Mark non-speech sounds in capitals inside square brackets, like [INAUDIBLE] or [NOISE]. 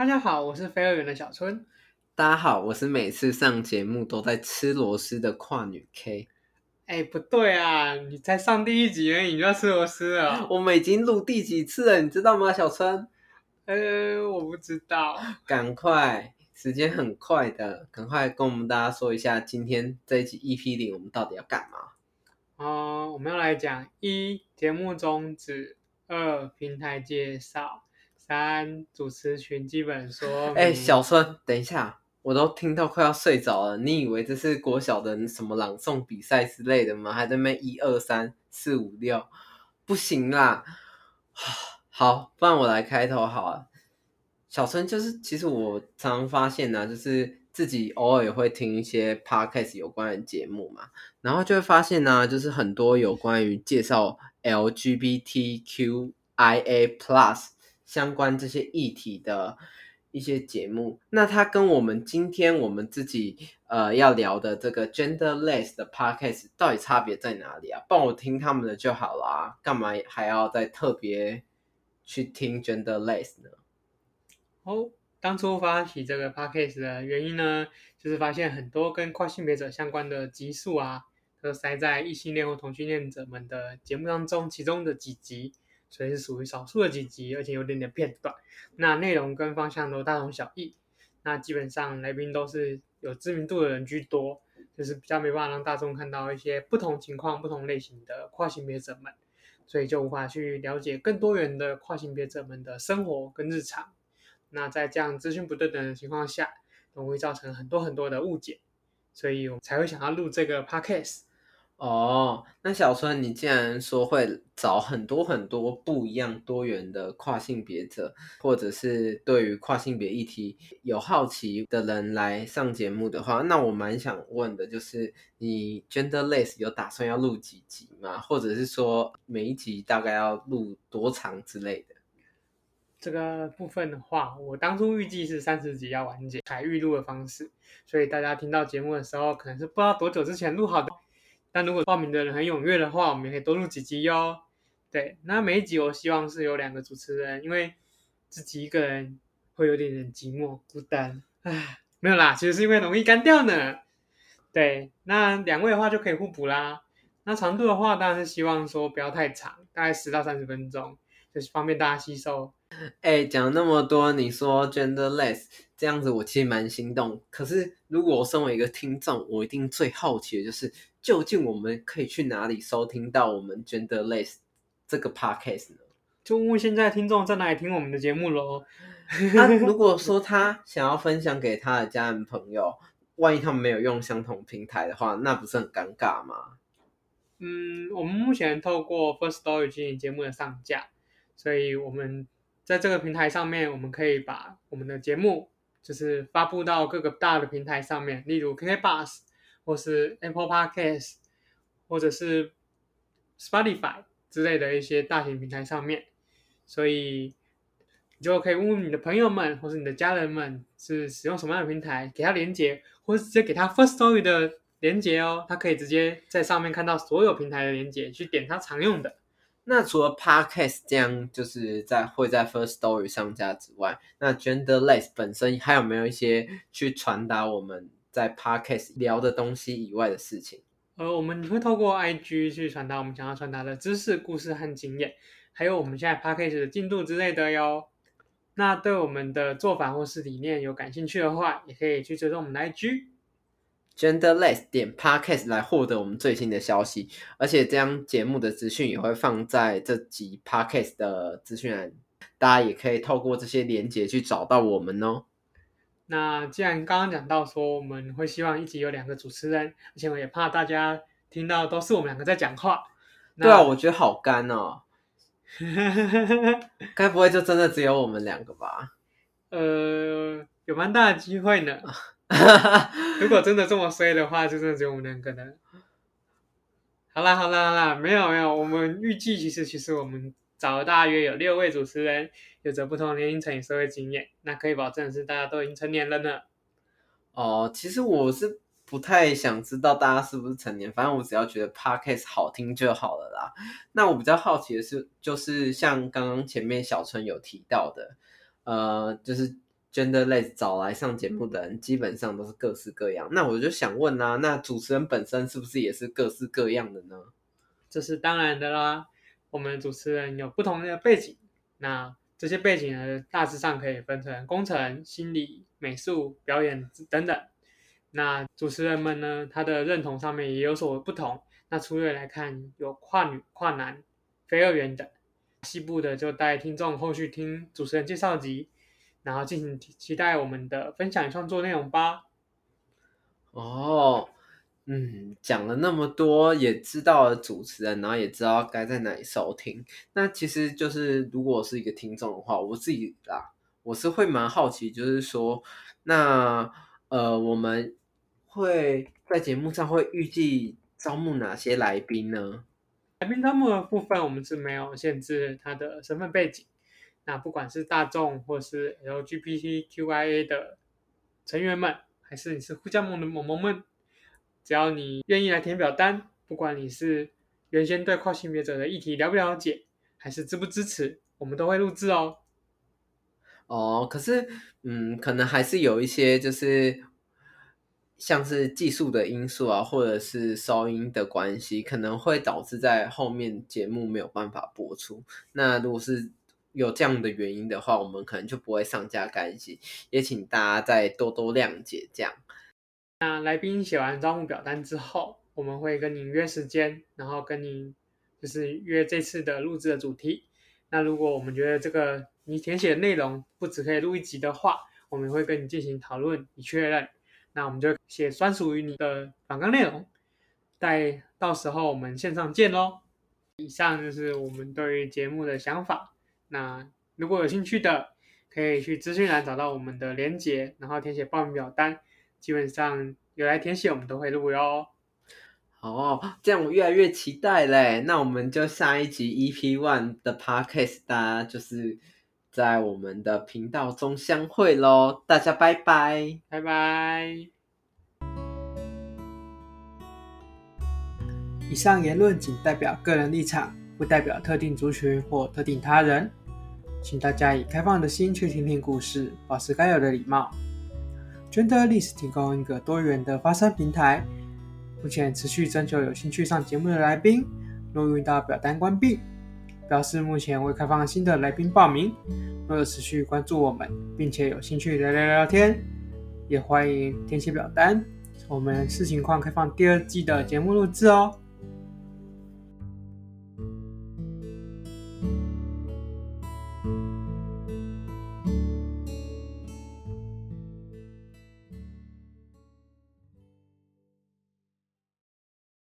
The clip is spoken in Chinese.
大家好，我是飞儿园的小春。大家好，我是每次上节目都在吃螺丝的跨女 K。哎，不对啊，你才上第一集而已，你就要吃螺丝了。我们已经录第几次了，你知道吗，小春？呃，我不知道。赶快，时间很快的，赶快跟我们大家说一下，今天这一集 EP 零，我们到底要干嘛？哦、呃，我们要来讲一节目宗旨，二平台介绍。三主持群基本说，[LAUGHS] 哎、欸，小春，等一下，我都听到快要睡着了。你以为这是国小的什么朗诵比赛之类的吗？还在那边一二三四五六，不行啦。[SIGHS] 好，不然我来开头好了。小春就是，其实我常常发现呢、啊，就是自己偶尔也会听一些 podcast 有关的节目嘛，然后就会发现呢、啊，就是很多有关于介绍 LGBTQIA plus。相关这些议题的一些节目，那它跟我们今天我们自己呃要聊的这个 genderless 的 podcast 到底差别在哪里啊？帮我听他们的就好啦，干嘛还要再特别去听 genderless 呢？哦，当初发起这个 podcast 的原因呢，就是发现很多跟跨性别者相关的集数啊，都塞在异性恋或同性恋者们的节目当中，其中的几集。所以是属于少数的几集，而且有点点片段。那内容跟方向都大同小异。那基本上来宾都是有知名度的人居多，就是比较没办法让大众看到一些不同情况、不同类型的跨性别者们，所以就无法去了解更多元的跨性别者们的生活跟日常。那在这样资讯不对等的情况下，容易造成很多很多的误解，所以我才会想要录这个 podcast。哦，那小春，你既然说会找很多很多不一样多元的跨性别者，或者是对于跨性别议题有好奇的人来上节目的话，那我蛮想问的就是，你 Genderless 有打算要录几集吗？或者是说每一集大概要录多长之类的？这个部分的话，我当初预计是三十集要完结，才预录的方式，所以大家听到节目的时候，可能是不知道多久之前录好的。但如果报名的人很踊跃的话，我们也可以多录几集哟。对，那每一集我希望是有两个主持人，因为自己一个人会有点点寂寞孤单。唉，没有啦，其实是因为容易干掉呢。对，那两位的话就可以互补啦。那长度的话，当然是希望说不要太长，大概十到三十分钟，就是方便大家吸收。哎，讲那么多，你说 genderless 这样子，我其实蛮心动。可是如果我身为一个听众，我一定最好奇的就是。究竟我们可以去哪里收听到我们 Genderless 这个 podcast 呢？就问问现在听众在哪里听我们的节目喽。那、啊、[LAUGHS] 如果说他想要分享给他的家人朋友，万一他们没有用相同平台的话，那不是很尴尬吗？嗯，我们目前透过 First Story 进行节目的上架，所以我们在这个平台上面，我们可以把我们的节目就是发布到各个大的平台上面，例如 KKBOX 或是 Apple Podcast，或者是 Spotify 之类的一些大型平台上面，所以你就可以问问你的朋友们，或是你的家人们是使用什么样的平台，给他连接，或是直接给他 First Story 的连接哦，他可以直接在上面看到所有平台的连接，去点他常用的。那除了 Podcast 这样就是在会在 first story 上架之外，那 Genderless 本身还有没有一些去传达我们？在 Podcast 聊的东西以外的事情，呃，我们会透过 IG 去传达我们想要传达的知识、故事和经验，还有我们现在 Podcast 的进度之类的哟。那对我们的做法或是理念有感兴趣的话，也可以去追踪我们的 IG Genderless 点 Podcast 来获得我们最新的消息，而且这样节目的资讯也会放在这集 Podcast 的资讯栏，大家也可以透过这些连接去找到我们哦。那既然刚刚讲到说我们会希望一集有两个主持人，而且我也怕大家听到都是我们两个在讲话。对啊，我觉得好干哦。[LAUGHS] 该不会就真的只有我们两个吧？呃，有蛮大的机会呢。[LAUGHS] [LAUGHS] 如果真的这么衰的话，就真的只有我们两个人。好啦好啦好啦，没有没有，我们预计其实其实我们找了大约有六位主持人，有着不同年龄层与社会经验，那可以保证是大家都已经成年了呢。哦，其实我是不太想知道大家是不是成年，反正我只要觉得 Podcast 好听就好了啦。那我比较好奇的是，就是像刚刚前面小春有提到的，呃，就是 Genderless 找来上节目的人基本上都是各式各样。那我就想问啊，那主持人本身是不是也是各式各样的呢？这是当然的啦，我们主持人有不同的背景，那这些背景呢，大致上可以分成工程、心理、美术、表演等等。那主持人们呢，他的认同上面也有所不同。那粗略来看，有跨女、跨男、非二元等。西部的就带听众后续听主持人介绍集，然后敬请期待我们的分享与创作内容吧。哦，嗯，讲了那么多，也知道了主持人，然后也知道该在哪里收听。那其实就是，如果是一个听众的话，我自己啦，我是会蛮好奇，就是说，那呃，我们。会在节目上会预计招募哪些来宾呢？来宾招募的部分，我们是没有限制他的身份背景。那不管是大众或是 LGBTQIA 的成员们，还是你是护家盟的萌萌们，只要你愿意来填表单，不管你是原先对跨性别者的议题了不了解，还是支不支持，我们都会录制哦。哦，可是，嗯，可能还是有一些就是。像是技术的因素啊，或者是收音的关系，可能会导致在后面节目没有办法播出。那如果是有这样的原因的话，我们可能就不会上架更新，也请大家再多多谅解。这样，那来宾写完招募表单之后，我们会跟您约时间，然后跟您就是约这次的录制的主题。那如果我们觉得这个你填写的内容不只可以录一集的话，我们会跟你进行讨论以确认。那我们就写专属于你的访纲内容，待到时候我们线上见喽。以上就是我们对于节目的想法。那如果有兴趣的，可以去资讯栏找到我们的连接，然后填写报名表单。基本上有来填写，我们都会录哟。哦，这样我越来越期待嘞。那我们就下一集 EP One 的 Podcast，大家就是。在我们的频道中相会喽，大家拜拜，拜拜。以上言论仅代表个人立场，不代表特定族群或特定他人，请大家以开放的心去听听故事，保持该有的礼貌。Genderless 提供一个多元的发声平台，目前持续征求有兴趣上节目的来宾，若遇到表单关闭。表示目前未开放新的来宾报名。若有持续关注我们，并且有兴趣聊聊聊天，也欢迎填写表单。我们视情况开放第二季的节目录制哦。